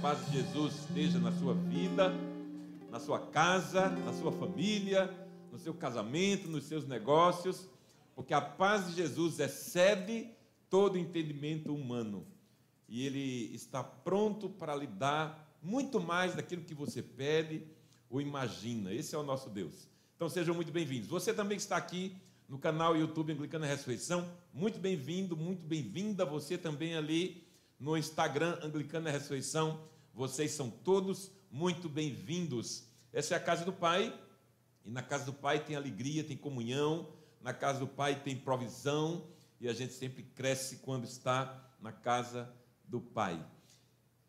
paz de Jesus esteja na sua vida, na sua casa, na sua família, no seu casamento, nos seus negócios, porque a paz de Jesus excede todo entendimento humano. E ele está pronto para lhe dar muito mais daquilo que você pede ou imagina. Esse é o nosso Deus. Então sejam muito bem-vindos. Você também que está aqui no canal YouTube Anglicana Ressurreição, muito bem-vindo, muito bem-vinda. Você também ali no Instagram Anglicana Ressurreição, vocês são todos muito bem-vindos. Essa é a casa do Pai, e na casa do Pai tem alegria, tem comunhão, na casa do Pai tem provisão, e a gente sempre cresce quando está na casa do Pai.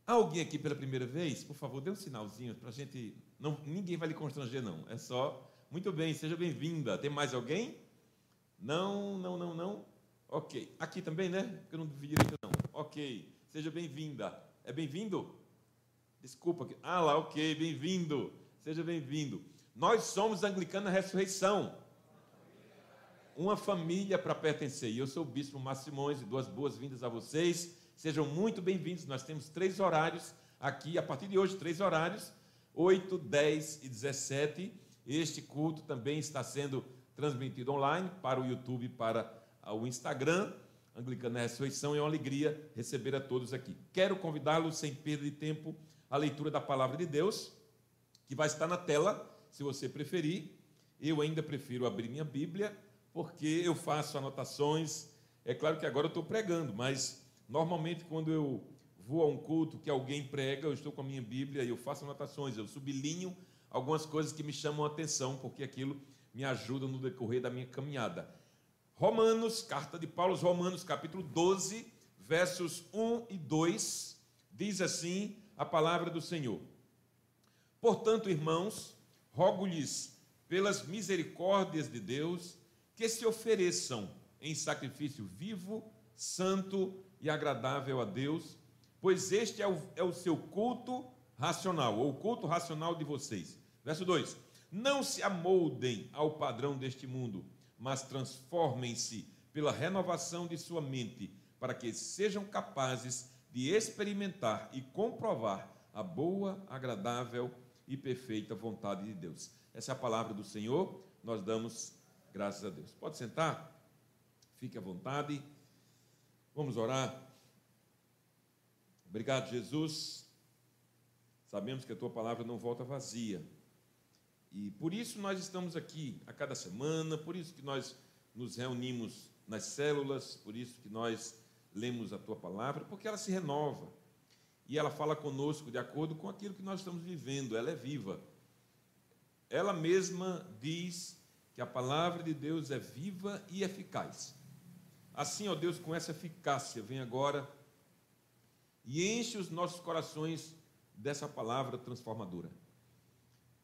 Há alguém aqui pela primeira vez? Por favor, dê um sinalzinho para a gente. Não, ninguém vai lhe constranger, não. É só. Muito bem, seja bem-vinda. Tem mais alguém? Não, não, não, não. Ok. Aqui também, né? Porque eu não vi direito, não. Ok. Seja bem-vinda. É bem-vindo? Desculpa. Ah lá, ok. Bem-vindo. Seja bem-vindo. Nós somos Anglicana Ressurreição. Uma família para pertencer. E eu sou o Bispo Massimões e duas boas-vindas a vocês. Sejam muito bem-vindos. Nós temos três horários aqui, a partir de hoje, três horários: 8, 10 e 17. Este culto também está sendo transmitido online para o YouTube, para o Instagram. Anglicana Ressurreição é uma alegria receber a todos aqui. Quero convidá-los, sem perda de tempo, à leitura da palavra de Deus, que vai estar na tela, se você preferir. Eu ainda prefiro abrir minha Bíblia, porque eu faço anotações. É claro que agora eu estou pregando, mas normalmente quando eu vou a um culto que alguém prega, eu estou com a minha Bíblia e eu faço anotações, eu sublinho algumas coisas que me chamam a atenção, porque aquilo me ajuda no decorrer da minha caminhada. Romanos, carta de Paulo aos Romanos, capítulo 12, versos 1 e 2, diz assim a palavra do Senhor. Portanto, irmãos, rogo-lhes pelas misericórdias de Deus que se ofereçam em sacrifício vivo, santo e agradável a Deus, pois este é o, é o seu culto racional, ou o culto racional de vocês. Verso 2: Não se amoldem ao padrão deste mundo, mas transformem-se pela renovação de sua mente, para que sejam capazes de experimentar e comprovar a boa, agradável e perfeita vontade de Deus. Essa é a palavra do Senhor, nós damos graças a Deus. Pode sentar, fique à vontade, vamos orar. Obrigado, Jesus. Sabemos que a tua palavra não volta vazia. E por isso nós estamos aqui a cada semana, por isso que nós nos reunimos nas células, por isso que nós lemos a tua palavra, porque ela se renova. E ela fala conosco de acordo com aquilo que nós estamos vivendo, ela é viva. Ela mesma diz que a palavra de Deus é viva e eficaz. Assim, ó Deus, com essa eficácia, vem agora e enche os nossos corações dessa palavra transformadora.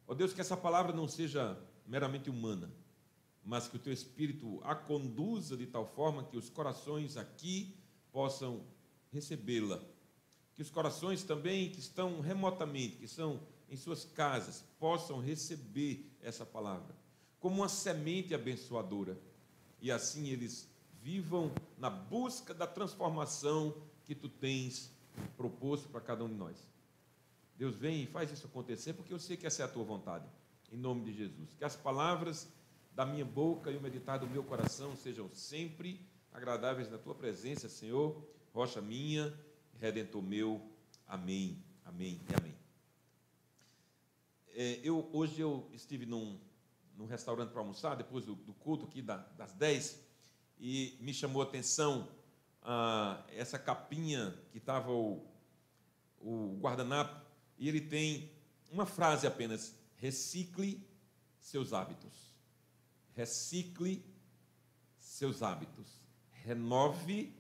Ó Deus, que essa palavra não seja meramente humana, mas que o teu Espírito a conduza de tal forma que os corações aqui possam recebê-la. Que os corações também que estão remotamente, que são em suas casas, possam receber essa palavra como uma semente abençoadora. E assim eles vivam na busca da transformação que tu tens proposto para cada um de nós. Deus vem e faz isso acontecer, porque eu sei que essa é a tua vontade. Em nome de Jesus. Que as palavras da minha boca e o meditar do meu coração sejam sempre agradáveis na tua presença, Senhor, rocha minha, redentor meu. Amém, amém e amém. É, eu, hoje eu estive num, num restaurante para almoçar, depois do, do culto aqui da, das 10, e me chamou a atenção ah, essa capinha que estava o, o guardanapo e ele tem uma frase apenas: recicle seus hábitos. Recicle seus hábitos. Renove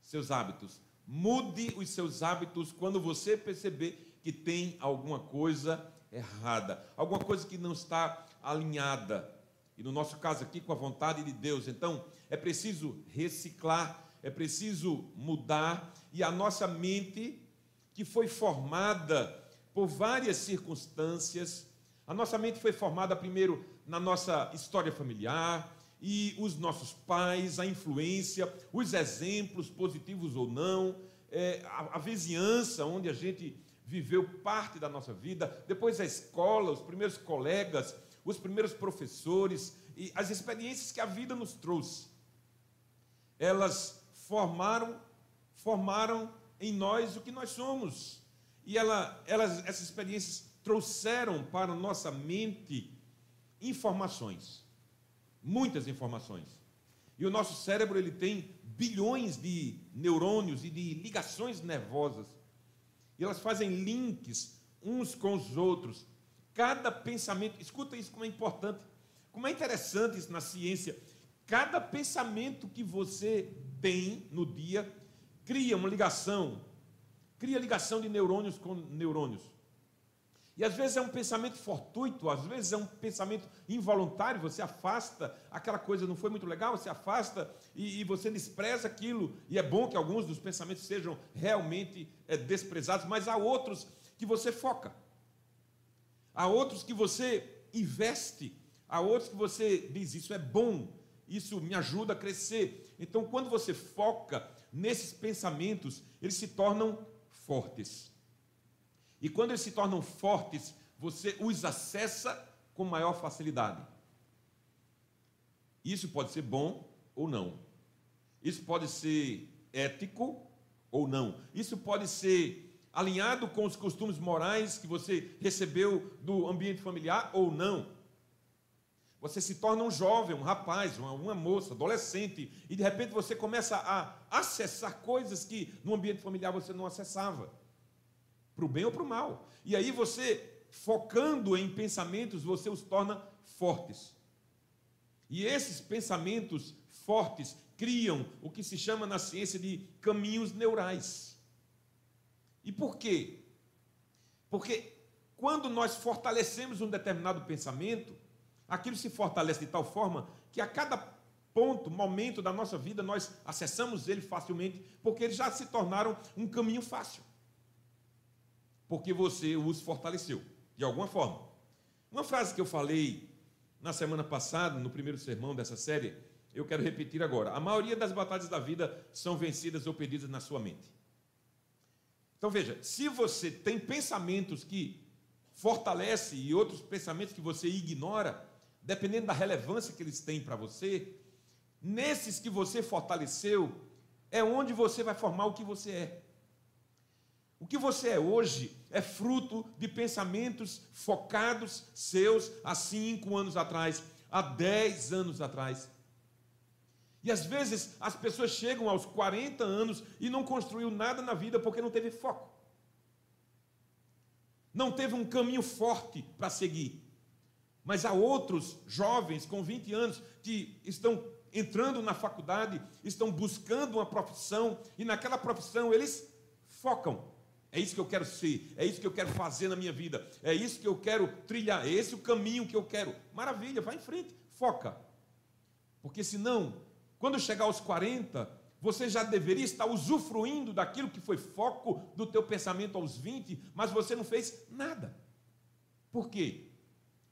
seus hábitos. Mude os seus hábitos quando você perceber que tem alguma coisa errada, alguma coisa que não está alinhada. E no nosso caso aqui, com a vontade de Deus. Então, é preciso reciclar, é preciso mudar, e a nossa mente, que foi formada por várias circunstâncias, A nossa mente foi formada primeiro na nossa história familiar, e os nossos pais, a influência, os exemplos, positivos ou não, é, a, a vizinhança onde a gente viveu parte da nossa vida, depois a escola, os primeiros colegas, os primeiros professores e as experiências que a vida nos trouxe. Elas formaram, formaram em nós o que nós somos. E ela, elas, essas experiências trouxeram para nossa mente informações, muitas informações. E o nosso cérebro ele tem bilhões de neurônios e de ligações nervosas. E elas fazem links uns com os outros. Cada pensamento, escuta isso como é importante, como é interessante isso na ciência. Cada pensamento que você tem no dia cria uma ligação, cria ligação de neurônios com neurônios. E às vezes é um pensamento fortuito, às vezes é um pensamento involuntário, você afasta aquela coisa, não foi muito legal, você afasta e, e você despreza aquilo. E é bom que alguns dos pensamentos sejam realmente é, desprezados, mas há outros que você foca, há outros que você investe, há outros que você diz: Isso é bom, isso me ajuda a crescer. Então, quando você foca nesses pensamentos, eles se tornam fortes. E quando eles se tornam fortes, você os acessa com maior facilidade. Isso pode ser bom ou não. Isso pode ser ético ou não. Isso pode ser alinhado com os costumes morais que você recebeu do ambiente familiar ou não. Você se torna um jovem, um rapaz, uma, uma, moça, adolescente, e de repente você começa a acessar coisas que no ambiente familiar você não acessava para o bem ou para o mal. E aí você, focando em pensamentos, você os torna fortes. E esses pensamentos fortes criam o que se chama na ciência de caminhos neurais. E por quê? Porque quando nós fortalecemos um determinado pensamento, aquilo se fortalece de tal forma que a cada ponto, momento da nossa vida, nós acessamos ele facilmente, porque eles já se tornaram um caminho fácil porque você os fortaleceu, de alguma forma. Uma frase que eu falei na semana passada, no primeiro sermão dessa série, eu quero repetir agora. A maioria das batalhas da vida são vencidas ou perdidas na sua mente. Então veja, se você tem pensamentos que fortalece e outros pensamentos que você ignora, dependendo da relevância que eles têm para você, nesses que você fortaleceu, é onde você vai formar o que você é. O que você é hoje é fruto de pensamentos focados seus há cinco anos atrás, há dez anos atrás. E às vezes as pessoas chegam aos 40 anos e não construiu nada na vida porque não teve foco. Não teve um caminho forte para seguir. Mas há outros jovens com 20 anos que estão entrando na faculdade, estão buscando uma profissão e naquela profissão eles focam é isso que eu quero ser, é isso que eu quero fazer na minha vida, é isso que eu quero trilhar, é esse o caminho que eu quero. Maravilha, vai em frente, foca. Porque senão, quando chegar aos 40, você já deveria estar usufruindo daquilo que foi foco do teu pensamento aos 20, mas você não fez nada. Por quê?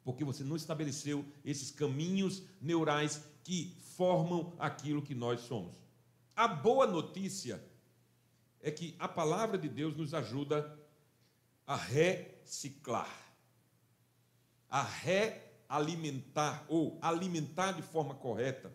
Porque você não estabeleceu esses caminhos neurais que formam aquilo que nós somos. A boa notícia é que a palavra de Deus nos ajuda a reciclar, a realimentar ou alimentar de forma correta.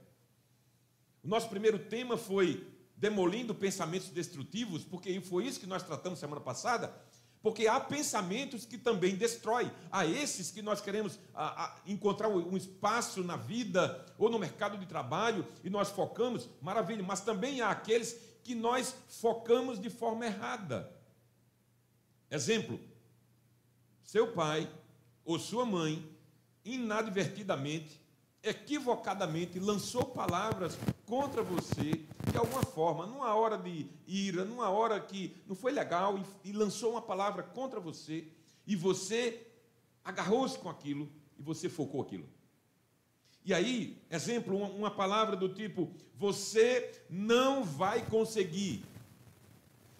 O nosso primeiro tema foi demolindo pensamentos destrutivos, porque foi isso que nós tratamos semana passada. Porque há pensamentos que também destroem. Há esses que nós queremos a, a, encontrar um espaço na vida ou no mercado de trabalho e nós focamos, maravilha. Mas também há aqueles que nós focamos de forma errada. Exemplo: seu pai ou sua mãe, inadvertidamente, equivocadamente, lançou palavras contra você, de alguma forma, numa hora de ira, numa hora que não foi legal, e, lançou uma palavra contra você, e você agarrou-se com aquilo e você focou aquilo. E aí, exemplo, uma palavra do tipo: você não vai conseguir.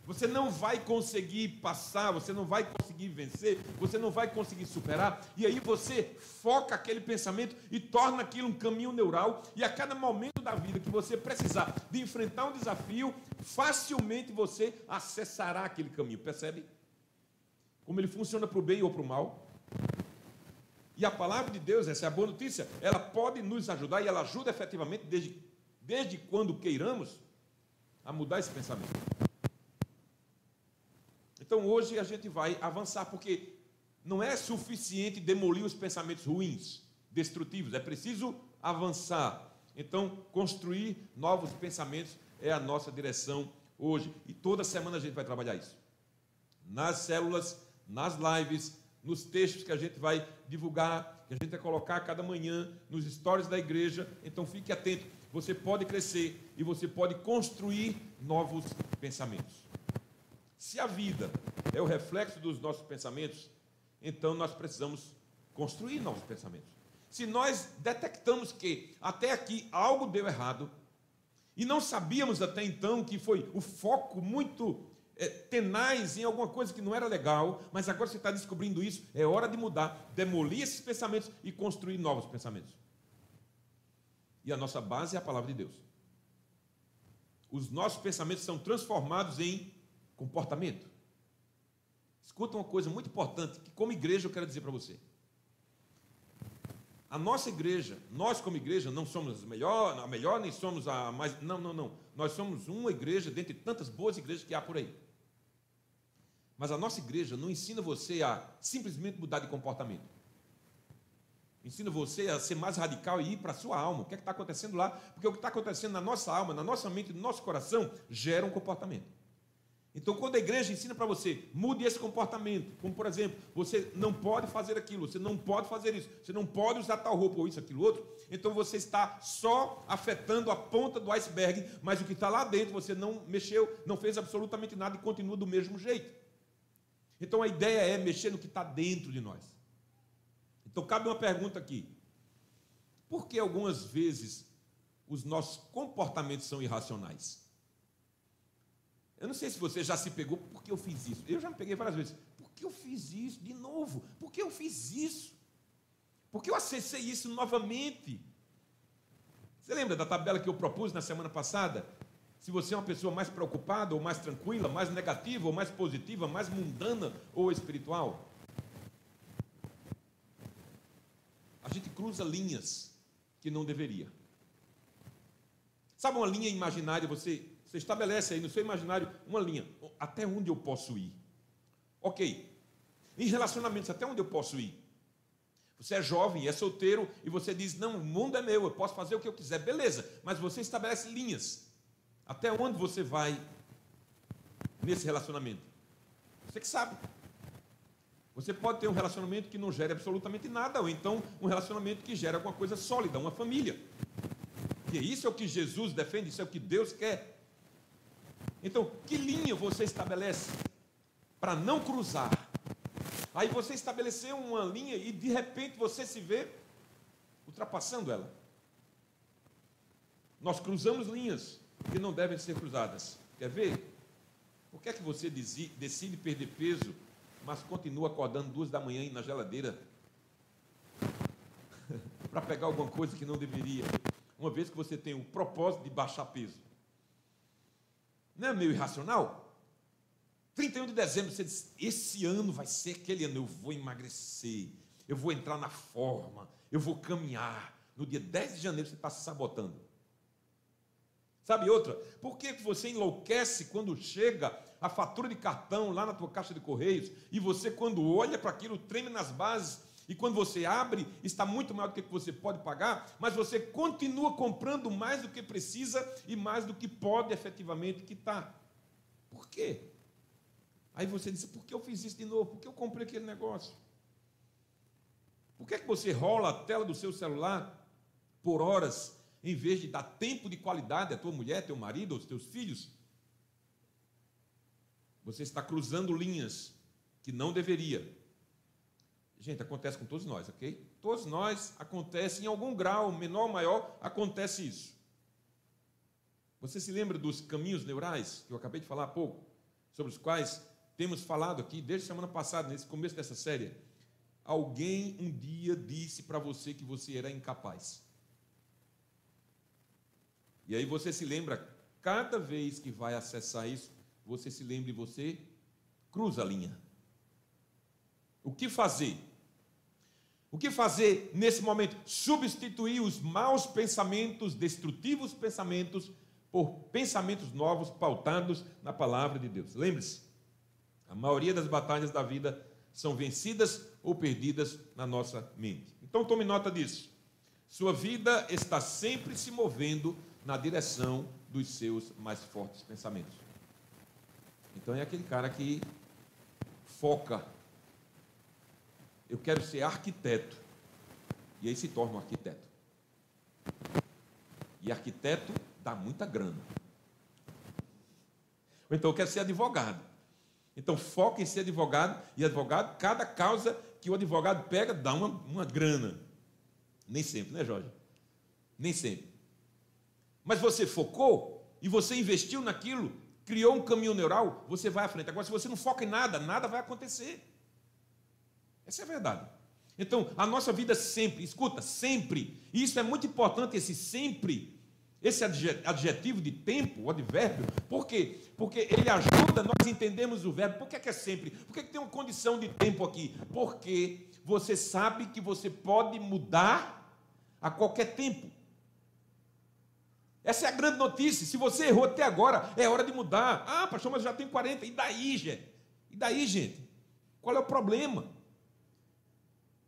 Você não vai conseguir passar, você não vai conseguir vencer, você não vai conseguir superar. E aí você foca aquele pensamento e torna aquilo um caminho neural. E a cada momento da vida que você precisar de enfrentar um desafio, facilmente você acessará aquele caminho. Percebe? Como ele funciona para o bem ou para o mal. E a palavra de Deus, essa é a boa notícia, ela pode nos ajudar e ela ajuda efetivamente desde, desde quando queiramos a mudar esse pensamento. Então hoje a gente vai avançar, porque não é suficiente demolir os pensamentos ruins, destrutivos, é preciso avançar. Então, construir novos pensamentos é a nossa direção hoje. E toda semana a gente vai trabalhar isso. Nas células, nas lives, nos textos que a gente vai divulgar, que a gente vai colocar cada manhã, nos stories da igreja. Então fique atento. Você pode crescer e você pode construir novos pensamentos. Se a vida é o reflexo dos nossos pensamentos, então nós precisamos construir novos pensamentos. Se nós detectamos que até aqui algo deu errado, e não sabíamos até então que foi o foco muito é, tenaz em alguma coisa que não era legal, mas agora você está descobrindo isso, é hora de mudar, demolir esses pensamentos e construir novos pensamentos. E a nossa base é a palavra de Deus. Os nossos pensamentos são transformados em comportamento. Escuta uma coisa muito importante que, como igreja, eu quero dizer para você. A nossa igreja, nós como igreja, não somos a melhor, a melhor, nem somos a mais. Não, não, não. Nós somos uma igreja dentre tantas boas igrejas que há por aí. Mas a nossa igreja não ensina você a simplesmente mudar de comportamento. Ensina você a ser mais radical e ir para a sua alma. O que é está acontecendo lá? Porque o que está acontecendo na nossa alma, na nossa mente, no nosso coração, gera um comportamento. Então, quando a igreja ensina para você, mude esse comportamento, como por exemplo, você não pode fazer aquilo, você não pode fazer isso, você não pode usar tal roupa ou isso, aquilo outro, então você está só afetando a ponta do iceberg, mas o que está lá dentro você não mexeu, não fez absolutamente nada e continua do mesmo jeito. Então a ideia é mexer no que está dentro de nós. Então cabe uma pergunta aqui: por que algumas vezes os nossos comportamentos são irracionais? Eu não sei se você já se pegou, por que eu fiz isso? Eu já me peguei várias vezes. Por que eu fiz isso de novo? Por que eu fiz isso? Por que eu acessei isso novamente? Você lembra da tabela que eu propus na semana passada? Se você é uma pessoa mais preocupada ou mais tranquila, mais negativa ou mais positiva, mais mundana ou espiritual? A gente cruza linhas que não deveria. Sabe uma linha imaginária, você você estabelece aí no seu imaginário uma linha. Até onde eu posso ir? Ok. Em relacionamentos, até onde eu posso ir? Você é jovem, é solteiro e você diz: Não, o mundo é meu, eu posso fazer o que eu quiser. Beleza, mas você estabelece linhas. Até onde você vai nesse relacionamento? Você que sabe. Você pode ter um relacionamento que não gere absolutamente nada, ou então um relacionamento que gera alguma coisa sólida, uma família. E isso é o que Jesus defende, isso é o que Deus quer. Então, que linha você estabelece para não cruzar? Aí você estabeleceu uma linha e de repente você se vê ultrapassando ela. Nós cruzamos linhas que não devem ser cruzadas. Quer ver? Por que é que você decide perder peso, mas continua acordando duas da manhã na geladeira para pegar alguma coisa que não deveria? Uma vez que você tem o propósito de baixar peso. Não é meio irracional? 31 de dezembro, você diz: esse ano vai ser aquele ano, eu vou emagrecer, eu vou entrar na forma, eu vou caminhar. No dia 10 de janeiro você está se sabotando. Sabe outra? Por que você enlouquece quando chega a fatura de cartão lá na tua caixa de correios e você, quando olha para aquilo, treme nas bases e quando você abre, está muito maior do que você pode pagar, mas você continua comprando mais do que precisa e mais do que pode efetivamente quitar. Por quê? Aí você diz: por que eu fiz isso de novo? Por que eu comprei aquele negócio? Por que, é que você rola a tela do seu celular por horas, em vez de dar tempo de qualidade à tua mulher, teu marido, aos teus filhos? Você está cruzando linhas que não deveria Gente, acontece com todos nós, ok? Todos nós acontece em algum grau, menor ou maior, acontece isso. Você se lembra dos caminhos neurais que eu acabei de falar há pouco? sobre os quais temos falado aqui desde semana passada, nesse começo dessa série. Alguém um dia disse para você que você era incapaz. E aí você se lembra, cada vez que vai acessar isso, você se lembra e você cruza a linha. O que fazer? O que fazer nesse momento? Substituir os maus pensamentos, destrutivos pensamentos, por pensamentos novos pautados na palavra de Deus. Lembre-se, a maioria das batalhas da vida são vencidas ou perdidas na nossa mente. Então tome nota disso. Sua vida está sempre se movendo na direção dos seus mais fortes pensamentos. Então é aquele cara que foca. Eu quero ser arquiteto. E aí se torna um arquiteto. E arquiteto dá muita grana. Ou então eu quero ser advogado. Então foca em ser advogado. E advogado, cada causa que o advogado pega dá uma, uma grana. Nem sempre, né, Jorge? Nem sempre. Mas você focou e você investiu naquilo, criou um caminho neural, você vai à frente. Agora, se você não foca em nada, nada vai acontecer. Essa é a verdade. Então, a nossa vida sempre, escuta, sempre, e isso é muito importante, esse sempre, esse adjetivo de tempo, o advérbio, por quê? Porque ele ajuda nós entendemos o verbo. Por que é, que é sempre? Por que, é que tem uma condição de tempo aqui? Porque você sabe que você pode mudar a qualquer tempo. Essa é a grande notícia. Se você errou até agora, é hora de mudar. Ah, pastor, mas já tem 40. E daí, gente? E daí, gente? Qual é o problema?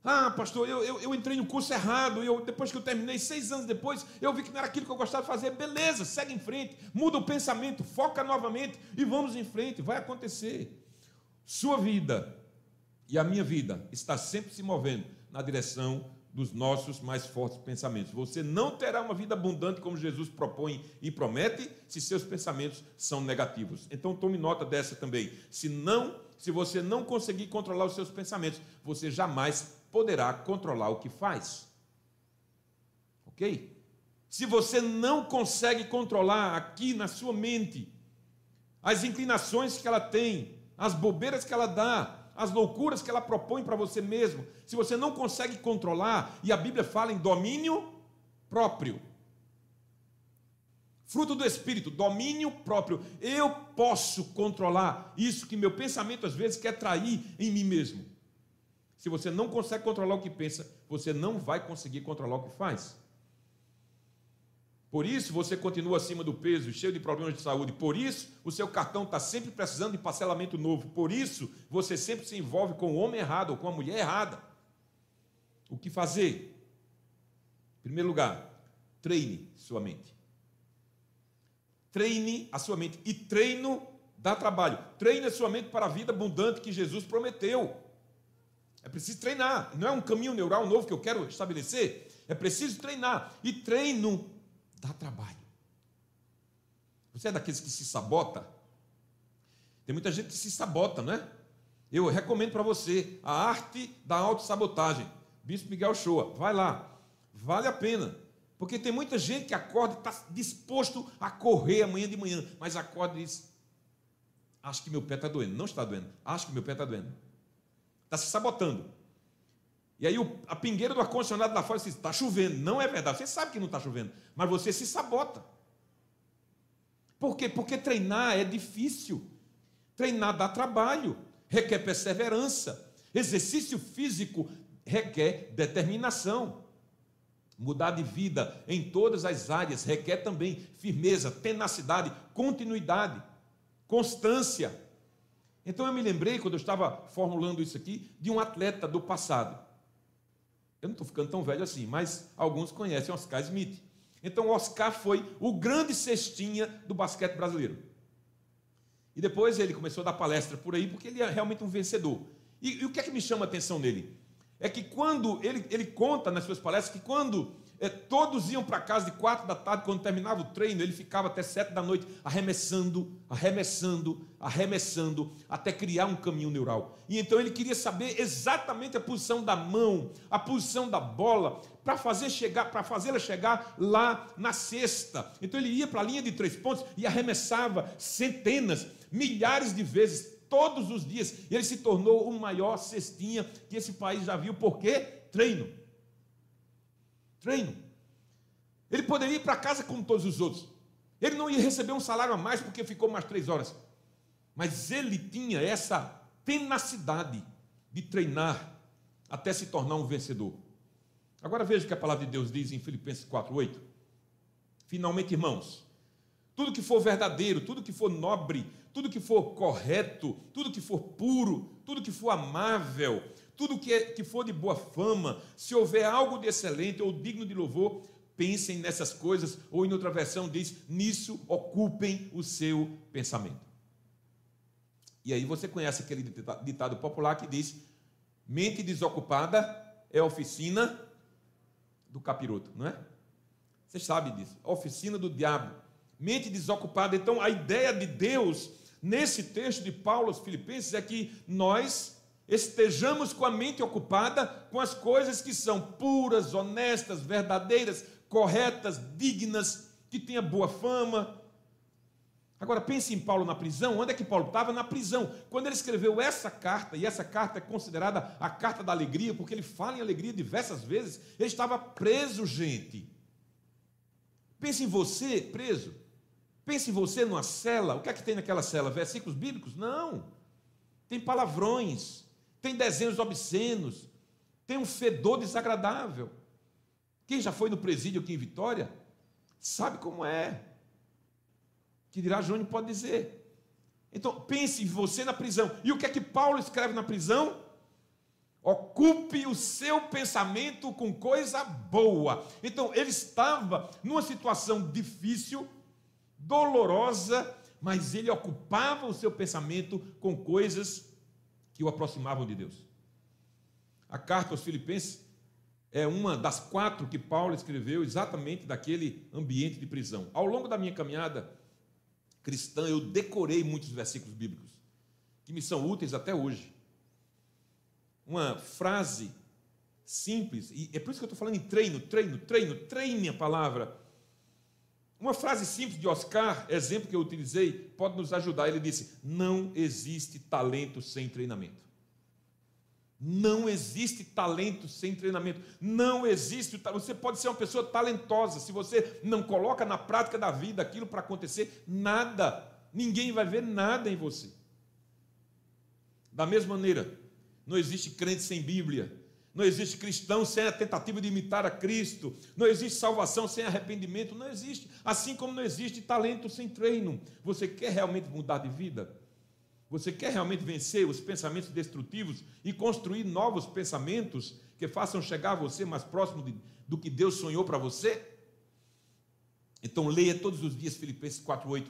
Ah, pastor, eu, eu, eu entrei no curso errado. Eu, depois que eu terminei, seis anos depois, eu vi que não era aquilo que eu gostava de fazer. Beleza, segue em frente, muda o pensamento, foca novamente e vamos em frente. Vai acontecer. Sua vida e a minha vida está sempre se movendo na direção dos nossos mais fortes pensamentos. Você não terá uma vida abundante como Jesus propõe e promete se seus pensamentos são negativos. Então tome nota dessa também. Se não, se você não conseguir controlar os seus pensamentos, você jamais poderá controlar o que faz. OK? Se você não consegue controlar aqui na sua mente as inclinações que ela tem, as bobeiras que ela dá, as loucuras que ela propõe para você mesmo, se você não consegue controlar, e a Bíblia fala em domínio próprio. Fruto do Espírito, domínio próprio. Eu posso controlar isso que meu pensamento às vezes quer trair em mim mesmo. Se você não consegue controlar o que pensa, você não vai conseguir controlar o que faz. Por isso você continua acima do peso, cheio de problemas de saúde. Por isso o seu cartão está sempre precisando de parcelamento novo. Por isso você sempre se envolve com o homem errado ou com a mulher errada. O que fazer? Em primeiro lugar, treine sua mente. Treine a sua mente. E treino dá trabalho. Treine a sua mente para a vida abundante que Jesus prometeu. É preciso treinar. Não é um caminho neural novo que eu quero estabelecer. É preciso treinar. E treino dá trabalho. Você é daqueles que se sabota? Tem muita gente que se sabota, não é? Eu recomendo para você a arte da autossabotagem. Bispo Miguel Shoa, vai lá. Vale a pena. Porque tem muita gente que acorda e está disposto a correr amanhã de manhã, mas acorda e diz: Acho que meu pé está doendo. Não está doendo. Acho que meu pé está doendo. Está se sabotando. E aí a pingueira do ar-condicionado lá fora diz: está chovendo. Não é verdade. Você sabe que não está chovendo, mas você se sabota. Por quê? Porque treinar é difícil. Treinar dá trabalho, requer perseverança. Exercício físico requer determinação. Mudar de vida em todas as áreas requer também firmeza, tenacidade, continuidade, constância. Então eu me lembrei, quando eu estava formulando isso aqui, de um atleta do passado. Eu não estou ficando tão velho assim, mas alguns conhecem Oscar Smith. Então, Oscar foi o grande cestinha do basquete brasileiro. E depois ele começou a dar palestra por aí, porque ele é realmente um vencedor. E, e o que é que me chama a atenção nele? É que quando ele, ele conta nas suas palestras que quando todos iam para casa de quatro da tarde, quando terminava o treino, ele ficava até sete da noite arremessando, arremessando, arremessando, até criar um caminho neural. E então ele queria saber exatamente a posição da mão, a posição da bola, para fazer chegar, para fazê-la chegar lá na cesta. Então ele ia para a linha de três pontos e arremessava centenas, milhares de vezes todos os dias. E ele se tornou o maior cestinha que esse país já viu. Por quê? Treino. Treino. Ele poderia ir para casa como todos os outros. Ele não ia receber um salário a mais porque ficou mais três horas. Mas ele tinha essa tenacidade de treinar até se tornar um vencedor. Agora veja o que a palavra de Deus diz em Filipenses 4:8. Finalmente, irmãos, tudo que for verdadeiro, tudo que for nobre, tudo que for correto, tudo que for puro, tudo que for amável, tudo que, é, que for de boa fama, se houver algo de excelente ou digno de louvor, pensem nessas coisas, ou em outra versão diz: nisso ocupem o seu pensamento. E aí você conhece aquele ditado popular que diz: mente desocupada é oficina do capiroto, não é? Você sabe disso, oficina do diabo. Mente desocupada. Então, a ideia de Deus nesse texto de Paulo aos Filipenses é que nós estejamos com a mente ocupada com as coisas que são puras, honestas, verdadeiras, corretas, dignas, que tenha boa fama. Agora pense em Paulo na prisão. Onde é que Paulo estava? Na prisão. Quando ele escreveu essa carta, e essa carta é considerada a carta da alegria, porque ele fala em alegria diversas vezes, ele estava preso, gente. Pense em você preso. Pense em você numa cela. O que é que tem naquela cela? Versículos bíblicos? Não. Tem palavrões, tem desenhos obscenos, tem um fedor desagradável. Quem já foi no presídio aqui em Vitória, sabe como é. Que dirá Júnior pode dizer. Então, pense em você na prisão. E o que é que Paulo escreve na prisão? Ocupe o seu pensamento com coisa boa. Então, ele estava numa situação difícil, dolorosa, mas ele ocupava o seu pensamento com coisas que o aproximavam de Deus. A carta aos Filipenses é uma das quatro que Paulo escreveu exatamente daquele ambiente de prisão. Ao longo da minha caminhada cristã, eu decorei muitos versículos bíblicos que me são úteis até hoje. Uma frase simples, e é por isso que eu estou falando em treino, treino, treino, treine a palavra. Uma frase simples de Oscar, exemplo que eu utilizei, pode nos ajudar. Ele disse: Não existe talento sem treinamento. Não existe talento sem treinamento. Não existe. Você pode ser uma pessoa talentosa. Se você não coloca na prática da vida aquilo para acontecer, nada. Ninguém vai ver nada em você. Da mesma maneira, não existe crente sem Bíblia. Não existe cristão sem a tentativa de imitar a Cristo. Não existe salvação sem arrependimento. Não existe. Assim como não existe talento sem treino. Você quer realmente mudar de vida? Você quer realmente vencer os pensamentos destrutivos e construir novos pensamentos que façam chegar você mais próximo de, do que Deus sonhou para você? Então leia todos os dias Filipenses 4:8.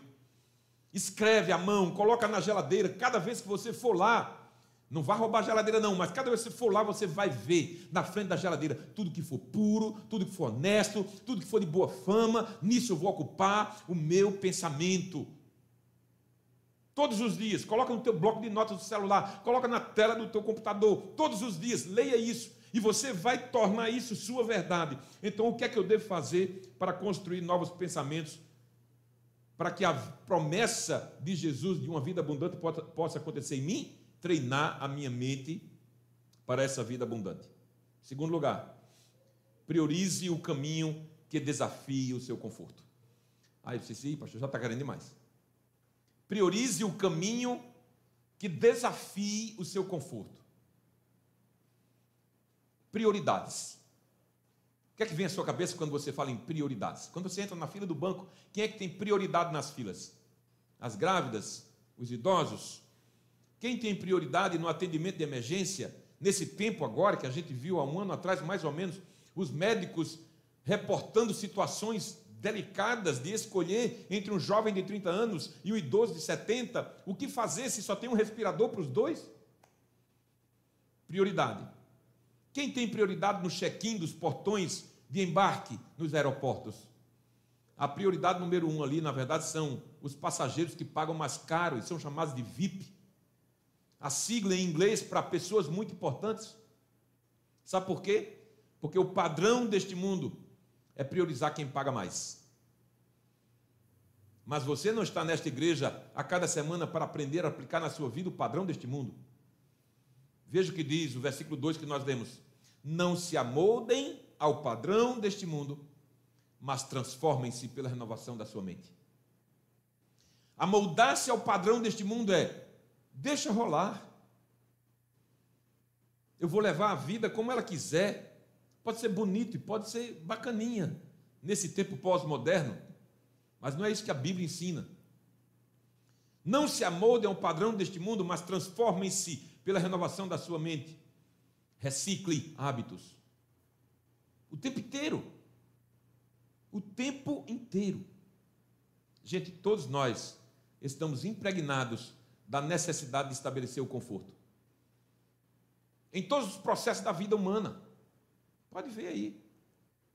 Escreve à mão, coloca na geladeira, cada vez que você for lá, não vá roubar a geladeira, não, mas cada vez que você for lá, você vai ver na frente da geladeira tudo que for puro, tudo que for honesto, tudo que for de boa fama, nisso eu vou ocupar o meu pensamento. Todos os dias, coloca no teu bloco de notas do celular, coloca na tela do teu computador, todos os dias, leia isso e você vai tornar isso sua verdade. Então, o que é que eu devo fazer para construir novos pensamentos para que a promessa de Jesus de uma vida abundante possa acontecer em mim? Treinar a minha mente para essa vida abundante. Segundo lugar, priorize o caminho que desafie o seu conforto. Aí você disse, pastor, já está querendo demais. Priorize o caminho que desafie o seu conforto. Prioridades. O que é que vem à sua cabeça quando você fala em prioridades? Quando você entra na fila do banco, quem é que tem prioridade nas filas? As grávidas, os idosos? Quem tem prioridade no atendimento de emergência? Nesse tempo agora que a gente viu há um ano atrás, mais ou menos, os médicos reportando situações delicadas de escolher entre um jovem de 30 anos e um idoso de 70, o que fazer se só tem um respirador para os dois? Prioridade. Quem tem prioridade no check-in dos portões de embarque nos aeroportos? A prioridade número um ali, na verdade, são os passageiros que pagam mais caro e são chamados de VIP. A sigla em inglês para pessoas muito importantes. Sabe por quê? Porque o padrão deste mundo é priorizar quem paga mais. Mas você não está nesta igreja a cada semana para aprender a aplicar na sua vida o padrão deste mundo. Veja o que diz o versículo 2 que nós lemos: Não se amoldem ao padrão deste mundo, mas transformem-se pela renovação da sua mente. Amoldar-se ao padrão deste mundo é deixa rolar. Eu vou levar a vida como ela quiser. Pode ser bonito e pode ser bacaninha nesse tempo pós-moderno, mas não é isso que a Bíblia ensina. Não se amoldem ao padrão deste mundo, mas transformem-se pela renovação da sua mente. Recicle hábitos. O tempo inteiro. O tempo inteiro. Gente, todos nós estamos impregnados da necessidade de estabelecer o conforto. Em todos os processos da vida humana. Pode ver aí.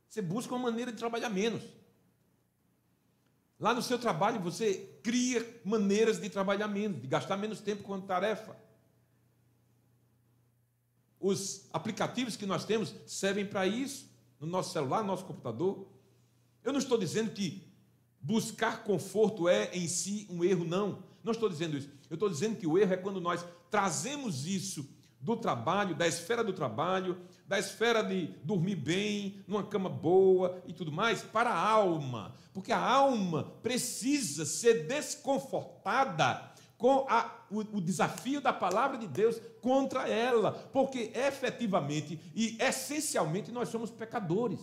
Você busca uma maneira de trabalhar menos. Lá no seu trabalho você cria maneiras de trabalhar menos, de gastar menos tempo com tarefa. Os aplicativos que nós temos servem para isso, no nosso celular, no nosso computador. Eu não estou dizendo que buscar conforto é em si um erro, não. Não estou dizendo isso. Eu estou dizendo que o erro é quando nós trazemos isso do trabalho, da esfera do trabalho, da esfera de dormir bem, numa cama boa e tudo mais, para a alma. Porque a alma precisa ser desconfortada com a, o, o, desafio da palavra de Deus contra ela, porque efetivamente e essencialmente nós somos pecadores.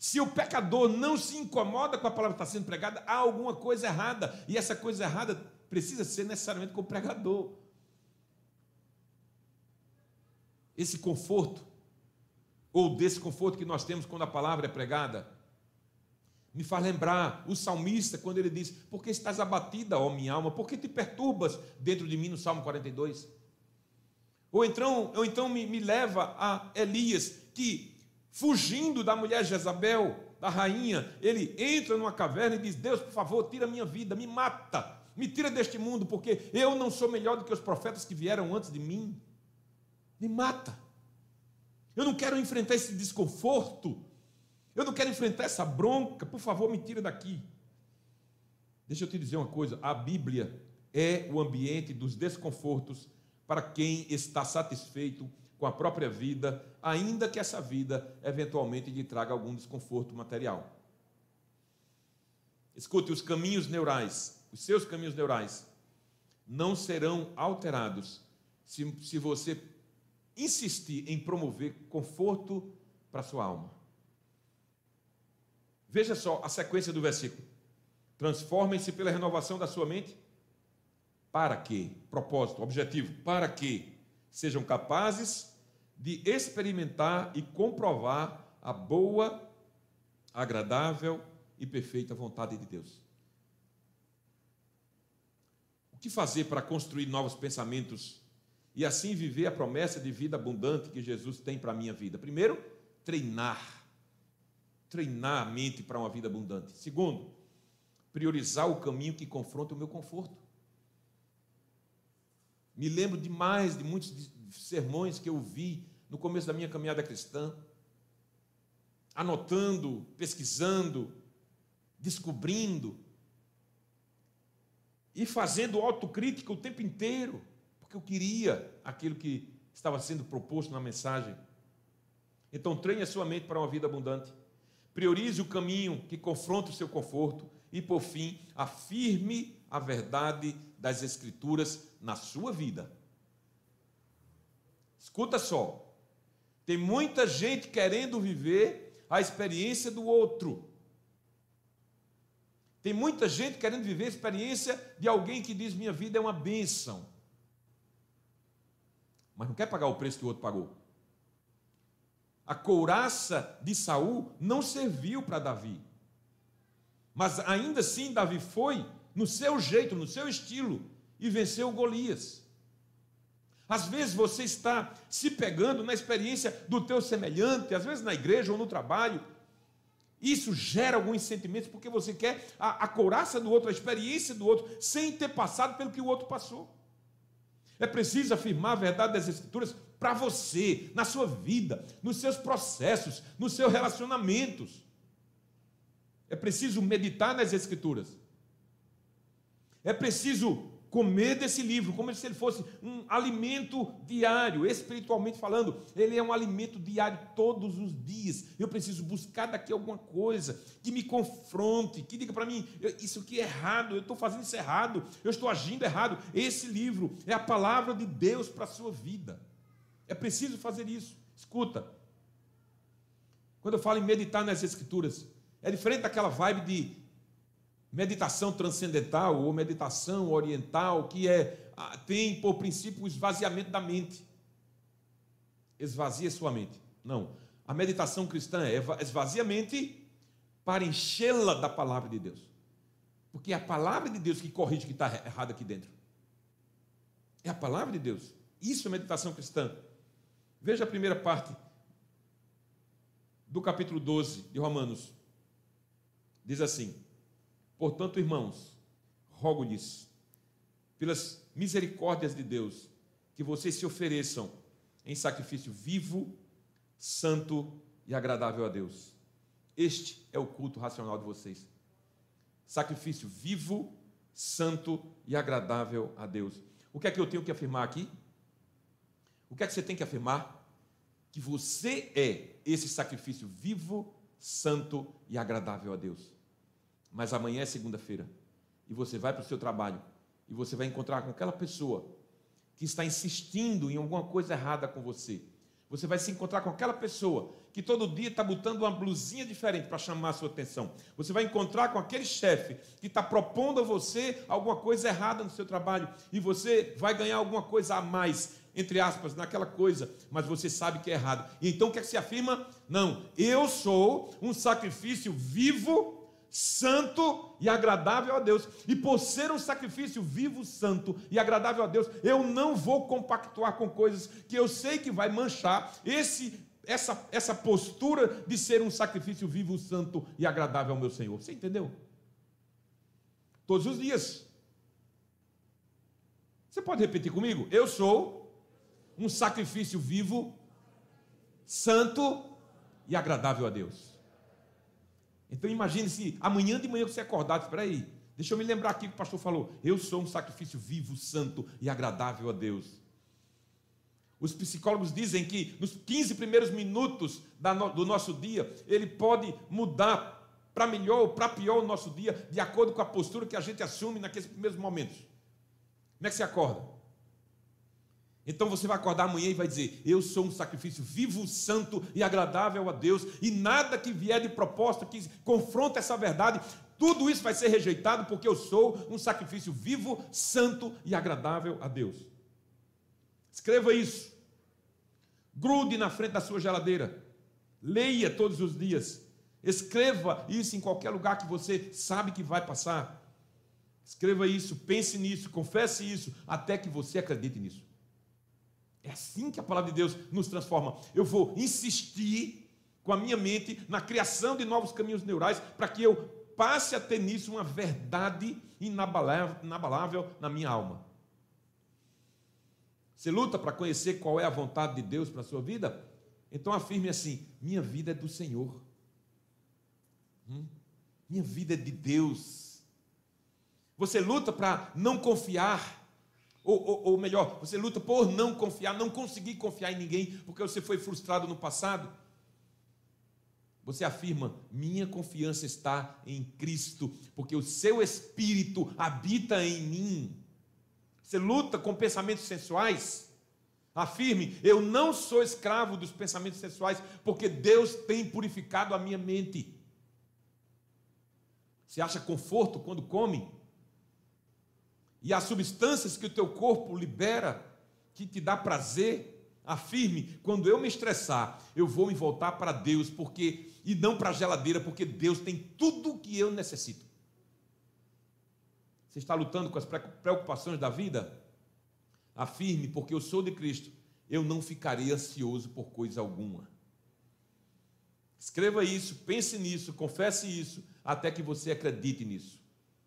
Se o pecador não se incomoda com a palavra que está sendo pregada, há alguma coisa errada, e essa coisa errada precisa ser necessariamente com o pregador. Esse conforto, ou desconforto que nós temos quando a palavra é pregada, me faz lembrar o salmista quando ele diz: Por que estás abatida, ó minha alma? Por que te perturbas dentro de mim, no Salmo 42? Ou então, ou então me, me leva a Elias, que fugindo da mulher Jezabel, da rainha, ele entra numa caverna e diz: Deus, por favor, tira minha vida, me mata, me tira deste mundo, porque eu não sou melhor do que os profetas que vieram antes de mim. Me mata. Eu não quero enfrentar esse desconforto. Eu não quero enfrentar essa bronca. Por favor, me tira daqui. Deixa eu te dizer uma coisa: a Bíblia é o ambiente dos desconfortos para quem está satisfeito com a própria vida, ainda que essa vida eventualmente lhe traga algum desconforto material. Escute, os caminhos neurais, os seus caminhos neurais, não serão alterados se, se você insistir em promover conforto para sua alma. Veja só a sequência do versículo. Transformem-se pela renovação da sua mente. Para quê? Propósito, objetivo. Para que sejam capazes de experimentar e comprovar a boa, agradável e perfeita vontade de Deus. O que fazer para construir novos pensamentos e assim viver a promessa de vida abundante que Jesus tem para a minha vida? Primeiro, treinar. Treinar a mente para uma vida abundante. Segundo, priorizar o caminho que confronta o meu conforto. Me lembro demais de muitos sermões que eu vi no começo da minha caminhada cristã, anotando, pesquisando, descobrindo e fazendo autocrítica o tempo inteiro, porque eu queria aquilo que estava sendo proposto na mensagem. Então, treine a sua mente para uma vida abundante. Priorize o caminho que confronta o seu conforto e, por fim, afirme a verdade das Escrituras na sua vida. Escuta só, tem muita gente querendo viver a experiência do outro. Tem muita gente querendo viver a experiência de alguém que diz: Minha vida é uma bênção. Mas não quer pagar o preço que o outro pagou. A couraça de Saul não serviu para Davi. Mas ainda assim, Davi foi no seu jeito, no seu estilo, e venceu Golias. Às vezes você está se pegando na experiência do teu semelhante, às vezes na igreja ou no trabalho. Isso gera alguns sentimentos porque você quer a, a couraça do outro, a experiência do outro, sem ter passado pelo que o outro passou. É preciso afirmar a verdade das Escrituras para você, na sua vida, nos seus processos, nos seus relacionamentos. É preciso meditar nas Escrituras. É preciso comer desse livro, como se ele fosse um alimento diário, espiritualmente falando. Ele é um alimento diário todos os dias. Eu preciso buscar daqui alguma coisa que me confronte, que diga para mim: isso aqui é errado, eu estou fazendo isso errado, eu estou agindo errado. Esse livro é a palavra de Deus para a sua vida. É preciso fazer isso. Escuta. Quando eu falo em meditar nas Escrituras, é diferente daquela vibe de meditação transcendental ou meditação oriental, que é ah, tem por princípio o esvaziamento da mente. Esvazia sua mente. Não. A meditação cristã é esvazia a mente para enchê-la da palavra de Deus. Porque é a palavra de Deus que corrige o que está errado aqui dentro. É a palavra de Deus. Isso é meditação cristã. Veja a primeira parte do capítulo 12 de Romanos. Diz assim: Portanto, irmãos, rogo-lhes, pelas misericórdias de Deus, que vocês se ofereçam em sacrifício vivo, santo e agradável a Deus. Este é o culto racional de vocês. Sacrifício vivo, santo e agradável a Deus. O que é que eu tenho que afirmar aqui? O que é que você tem que afirmar? Que você é esse sacrifício vivo, santo e agradável a Deus. Mas amanhã é segunda-feira. E você vai para o seu trabalho. E você vai encontrar com aquela pessoa que está insistindo em alguma coisa errada com você. Você vai se encontrar com aquela pessoa que todo dia está botando uma blusinha diferente para chamar a sua atenção. Você vai encontrar com aquele chefe que está propondo a você alguma coisa errada no seu trabalho. E você vai ganhar alguma coisa a mais, entre aspas, naquela coisa, mas você sabe que é errado. E então o que é que se afirma? Não, eu sou um sacrifício vivo santo e agradável a Deus. E por ser um sacrifício vivo, santo e agradável a Deus, eu não vou compactuar com coisas que eu sei que vai manchar esse essa, essa postura de ser um sacrifício vivo, santo e agradável ao meu Senhor. Você entendeu? Todos os dias. Você pode repetir comigo? Eu sou um sacrifício vivo, santo e agradável a Deus. Então imagine se amanhã de manhã você acordar, espera aí, deixa eu me lembrar aqui que o pastor falou, eu sou um sacrifício vivo, santo e agradável a Deus. Os psicólogos dizem que nos 15 primeiros minutos do nosso dia, ele pode mudar para melhor ou para pior o nosso dia, de acordo com a postura que a gente assume naqueles primeiros momentos. Como é que você acorda? Então você vai acordar amanhã e vai dizer: Eu sou um sacrifício vivo, santo e agradável a Deus, e nada que vier de proposta que confronta essa verdade, tudo isso vai ser rejeitado, porque eu sou um sacrifício vivo, santo e agradável a Deus. Escreva isso. Grude na frente da sua geladeira. Leia todos os dias. Escreva isso em qualquer lugar que você sabe que vai passar. Escreva isso, pense nisso, confesse isso, até que você acredite nisso. É assim que a palavra de Deus nos transforma. Eu vou insistir com a minha mente na criação de novos caminhos neurais para que eu passe a ter nisso uma verdade inabalável, na minha alma. Você luta para conhecer qual é a vontade de Deus para a sua vida? Então afirme assim: minha vida é do Senhor. Hum? Minha vida é de Deus. Você luta para não confiar ou, ou, ou, melhor, você luta por não confiar, não conseguir confiar em ninguém, porque você foi frustrado no passado. Você afirma: minha confiança está em Cristo, porque o seu espírito habita em mim. Você luta com pensamentos sensuais. Afirme: eu não sou escravo dos pensamentos sensuais, porque Deus tem purificado a minha mente. Você acha conforto quando come? E as substâncias que o teu corpo libera, que te dá prazer, afirme, quando eu me estressar, eu vou me voltar para Deus, porque e não para a geladeira, porque Deus tem tudo o que eu necessito. Você está lutando com as preocupações da vida? Afirme, porque eu sou de Cristo, eu não ficarei ansioso por coisa alguma. Escreva isso, pense nisso, confesse isso, até que você acredite nisso.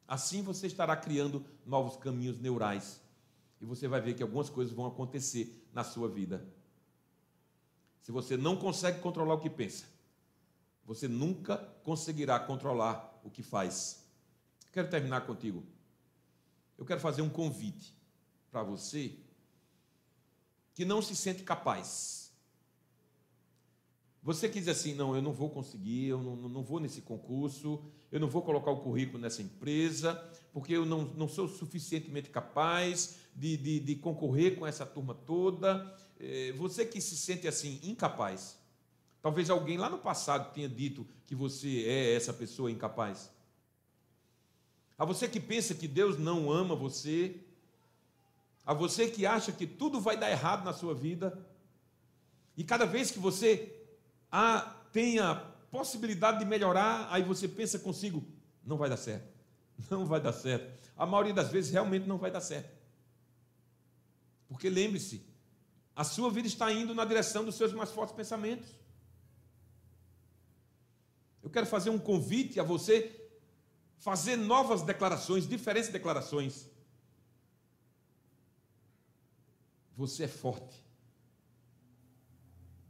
Assim você estará criando novos caminhos neurais. E você vai ver que algumas coisas vão acontecer na sua vida. Se você não consegue controlar o que pensa, você nunca conseguirá controlar o que faz. Quero terminar contigo. Eu quero fazer um convite para você que não se sente capaz. Você que diz assim: não, eu não vou conseguir, eu não, não vou nesse concurso, eu não vou colocar o currículo nessa empresa, porque eu não, não sou suficientemente capaz de, de, de concorrer com essa turma toda. É, você que se sente assim, incapaz. Talvez alguém lá no passado tenha dito que você é essa pessoa incapaz. A você que pensa que Deus não ama você, a você que acha que tudo vai dar errado na sua vida, e cada vez que você ah, tem a possibilidade de melhorar, aí você pensa consigo, não vai dar certo, não vai dar certo. A maioria das vezes realmente não vai dar certo. Porque lembre-se, a sua vida está indo na direção dos seus mais fortes pensamentos. Eu quero fazer um convite a você fazer novas declarações, diferentes declarações. Você é forte.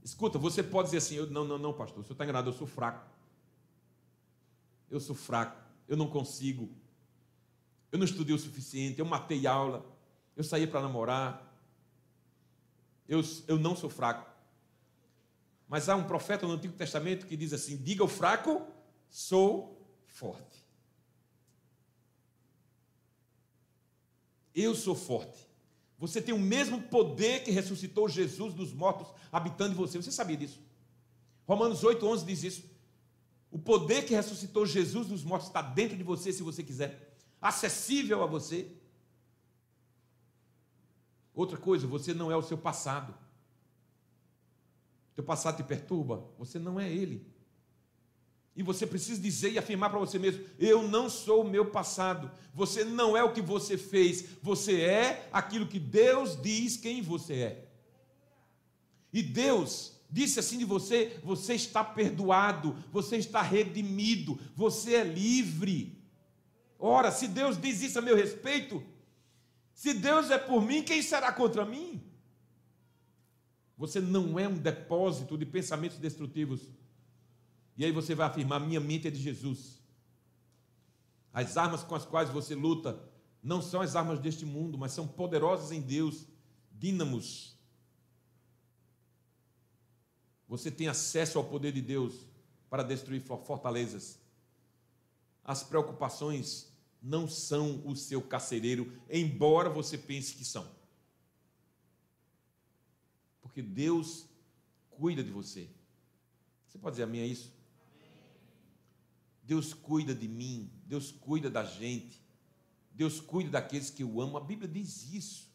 Escuta, você pode dizer assim: eu, não, não, não, pastor, o senhor está enganado, eu sou fraco. Eu sou fraco, eu não consigo. Eu não estudei o suficiente, eu matei aula, eu saí para namorar. Eu, eu não sou fraco. Mas há um profeta no Antigo Testamento que diz assim: diga o fraco, sou forte. Eu sou forte. Você tem o mesmo poder que ressuscitou Jesus dos mortos habitando em você. Você sabia disso? Romanos 8, 11 diz isso. O poder que ressuscitou Jesus dos mortos está dentro de você, se você quiser. Acessível a você. Outra coisa, você não é o seu passado. Teu passado te perturba, você não é ele. E você precisa dizer e afirmar para você mesmo: eu não sou o meu passado. Você não é o que você fez. Você é aquilo que Deus diz quem você é. E Deus disse assim de você: você está perdoado, você está redimido, você é livre. Ora, se Deus diz isso a meu respeito, se Deus é por mim, quem será contra mim? Você não é um depósito de pensamentos destrutivos e aí você vai afirmar: minha mente é de Jesus. As armas com as quais você luta não são as armas deste mundo, mas são poderosas em Deus, dínamos. Você tem acesso ao poder de Deus para destruir fortalezas. As preocupações não são o seu carcereiro, embora você pense que são. Porque Deus cuida de você. Você pode dizer a mim é isso? Deus cuida de mim, Deus cuida da gente, Deus cuida daqueles que o amam. A Bíblia diz isso.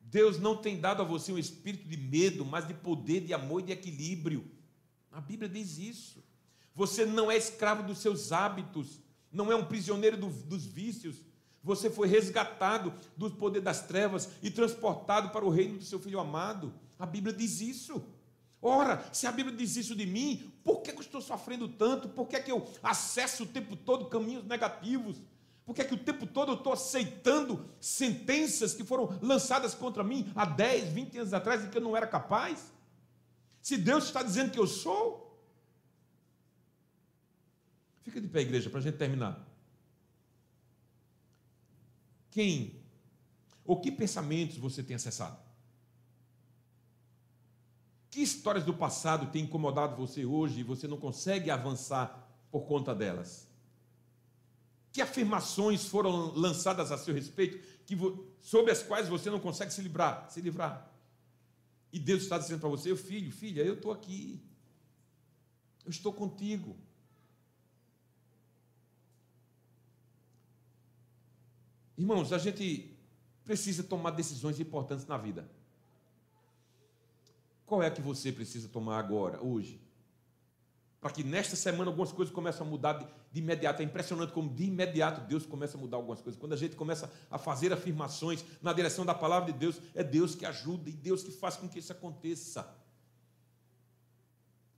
Deus não tem dado a você um espírito de medo, mas de poder, de amor e de equilíbrio. A Bíblia diz isso. Você não é escravo dos seus hábitos, não é um prisioneiro do, dos vícios. Você foi resgatado do poder das trevas e transportado para o reino do seu filho amado. A Bíblia diz isso. Ora, se a Bíblia diz isso de mim, por que, eu estou sofrendo tanto? Por que, que eu acesso o tempo todo caminhos negativos? Por que, que o tempo todo eu estou aceitando sentenças que foram lançadas contra mim há 10, 20 anos atrás e que eu não era capaz? Se Deus está dizendo que eu sou. Fica de pé, igreja, para a gente terminar. Quem ou que pensamentos você tem acessado? Que histórias do passado têm incomodado você hoje e você não consegue avançar por conta delas? Que afirmações foram lançadas a seu respeito que, sobre as quais você não consegue se livrar, se livrar? E Deus está dizendo para você, filho, filha, eu estou aqui. Eu estou contigo. Irmãos, a gente precisa tomar decisões importantes na vida. Qual é que você precisa tomar agora, hoje? Para que nesta semana algumas coisas comecem a mudar de, de, imediato. É impressionante como de imediato Deus começa a mudar algumas coisas. Quando a gente começa a fazer afirmações na direção da palavra de Deus, é Deus que ajuda e Deus que faz com que isso aconteça.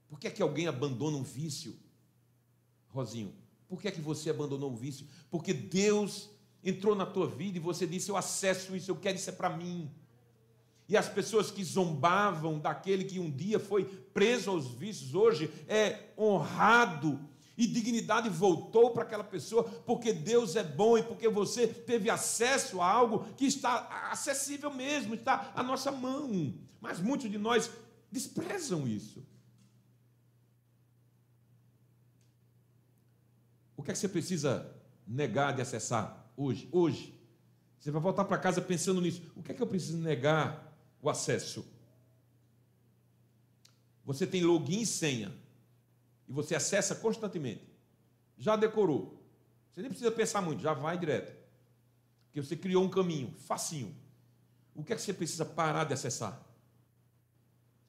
Por que é que alguém abandona um vício? Rosinho, por que é que você abandonou um vício? Porque Deus entrou na tua vida e você disse: Eu acesso isso, eu quero isso é para mim. E as pessoas que zombavam daquele que um dia foi preso aos vícios, hoje é honrado e dignidade voltou para aquela pessoa, porque Deus é bom e porque você teve acesso a algo que está acessível mesmo, está à nossa mão. Mas muitos de nós desprezam isso. O que é que você precisa negar de acessar hoje? Hoje. Você vai voltar para casa pensando nisso. O que é que eu preciso negar o acesso? Você tem login e senha e você acessa constantemente. Já decorou. Você nem precisa pensar muito, já vai direto. Porque você criou um caminho, facinho. O que é que você precisa parar de acessar?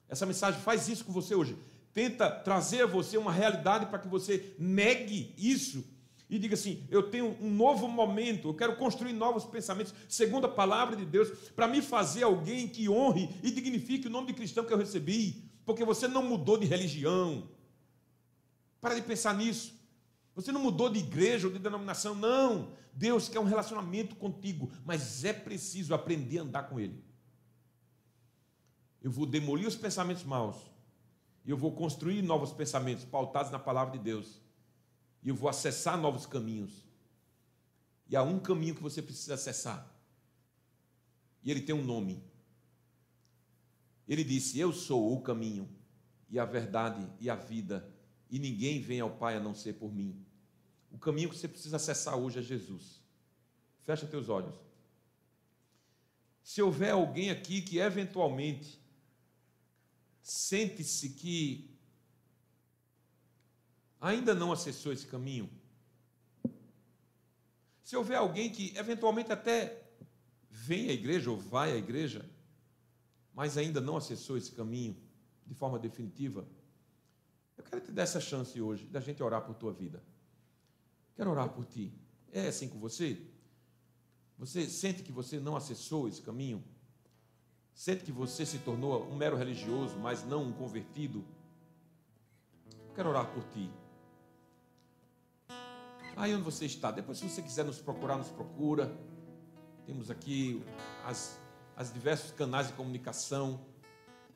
Essa mensagem faz isso com você hoje. Tenta trazer a você uma realidade para que você negue isso e diga assim: eu tenho um novo momento, eu quero construir novos pensamentos, segundo a palavra de Deus, para me fazer alguém que honre e dignifique o nome de cristão que eu recebi, porque você não mudou de religião, para de pensar nisso. Você não mudou de igreja ou de denominação, não. Deus quer um relacionamento contigo, mas é preciso aprender a andar com Ele. Eu vou demolir os pensamentos maus, e eu vou construir novos pensamentos pautados na palavra de Deus, e eu vou acessar novos caminhos. E há um caminho que você precisa acessar, e ele tem um nome. Ele disse: Eu sou o caminho, e a verdade e a vida e ninguém vem ao Pai a não ser por mim. O caminho que você precisa acessar hoje é Jesus. Fecha teus olhos. Se houver alguém aqui que eventualmente sente-se que ainda não acessou esse caminho, se houver alguém que eventualmente até vem à igreja ou vai à igreja, mas ainda não acessou esse caminho de forma definitiva, eu quero te dar essa chance hoje da gente orar por tua vida. Quero orar por ti. É assim com você? Você sente que você não acessou esse caminho? Sente que você se tornou um mero religioso, mas não um convertido? Eu quero orar por ti. Aí onde você está, depois se você quiser nos procurar, nos procura. Temos aqui as, as diversos canais de comunicação.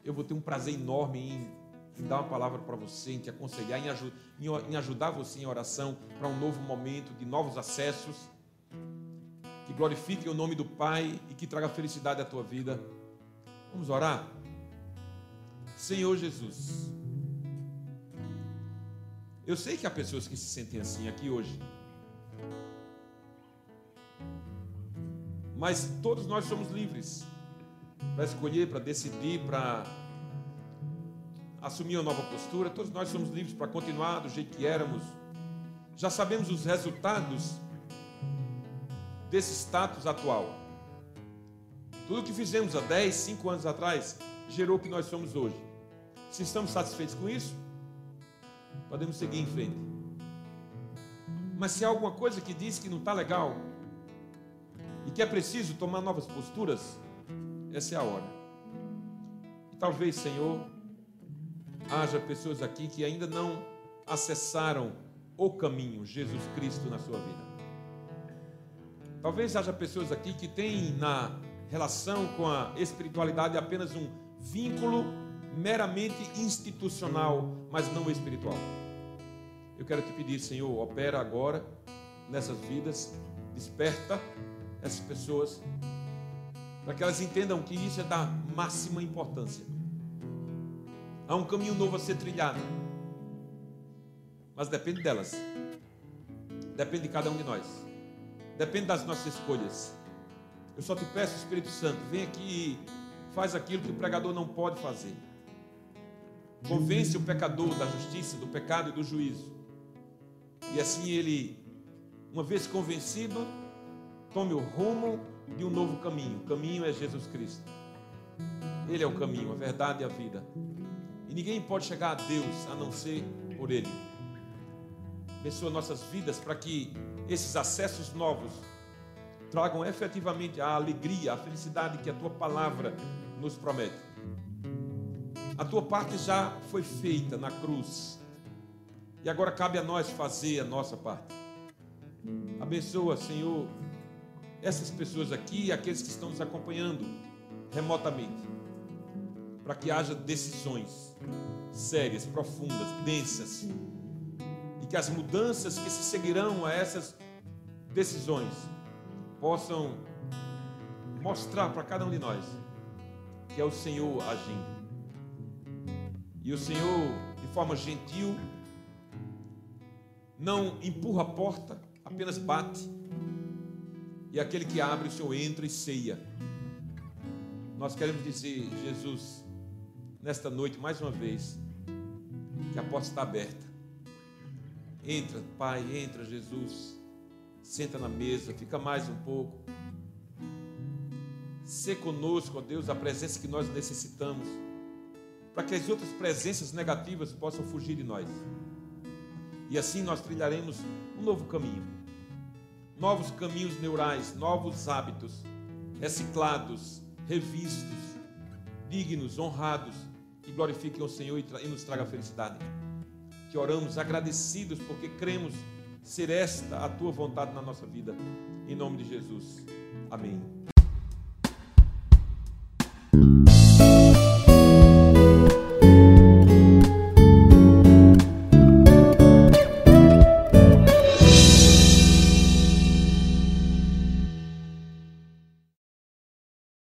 Eu vou ter um prazer enorme em em dar uma palavra para você, em te aconselhar, em, aj em ajudar você em oração para um novo momento, de novos acessos, que glorifique o nome do Pai e que traga felicidade à tua vida. Vamos orar? Senhor Jesus, eu sei que há pessoas que se sentem assim aqui hoje, mas todos nós somos livres para escolher, para decidir, para assumir uma nova postura, todos nós somos livres para continuar do jeito que éramos. Já sabemos os resultados desse status atual. Tudo o que fizemos há 10, 5 anos atrás gerou o que nós somos hoje. Se estamos satisfeitos com isso, podemos seguir em frente. Mas se há alguma coisa que diz que não está legal e que é preciso tomar novas posturas, essa é a hora. Talvez, Senhor, haja pessoas aqui que ainda não acessaram o caminho, Jesus Cristo, na sua vida. Talvez haja pessoas aqui que têm na relação com a espiritualidade apenas um vínculo meramente institucional, mas não espiritual. Eu quero te pedir, Senhor, opera agora nessas vidas, desperta essas pessoas, para que elas entendam que isso é da máxima importância. Há um caminho novo a ser trilhado. Mas depende delas. Depende de cada um de nós. Depende das nossas escolhas. Eu só te peço, Espírito Santo, vem aqui e faz aquilo que o pregador não pode fazer. Convence o pecador da justiça, do pecado e do juízo. E assim ele, uma vez convencido, tome o rumo de um novo caminho. O caminho é Jesus Cristo. Ele é o caminho, a verdade e a vida. E ninguém pode chegar a Deus a não ser por Ele. Abençoa nossas vidas para que esses acessos novos tragam efetivamente a alegria, a felicidade que a tua palavra nos promete. A tua parte já foi feita na cruz. E agora cabe a nós fazer a nossa parte. Abençoa, Senhor, essas pessoas aqui e aqueles que estão nos acompanhando remotamente, para que haja decisões sérias, profundas, densas, e que as mudanças que se seguirão a essas decisões possam mostrar para cada um de nós que é o Senhor agindo. E o Senhor, de forma gentil, não empurra a porta, apenas bate. E aquele que abre, o Senhor entra e ceia. Nós queremos dizer, Jesus, nesta noite, mais uma vez, que a porta está aberta. Entra, Pai, entra, Jesus. Senta na mesa, fica mais um pouco. Sê conosco, ó Deus, a presença que nós necessitamos, para que as outras presenças negativas possam fugir de nós. E assim nós trilharemos um novo caminho. Novos caminhos neurais, novos hábitos, reciclados, revistos, dignos, honrados, que glorifiquem o Senhor e nos traga felicidade. Que oramos agradecidos porque cremos ser esta a tua vontade na nossa vida. Em nome de Jesus. Amém.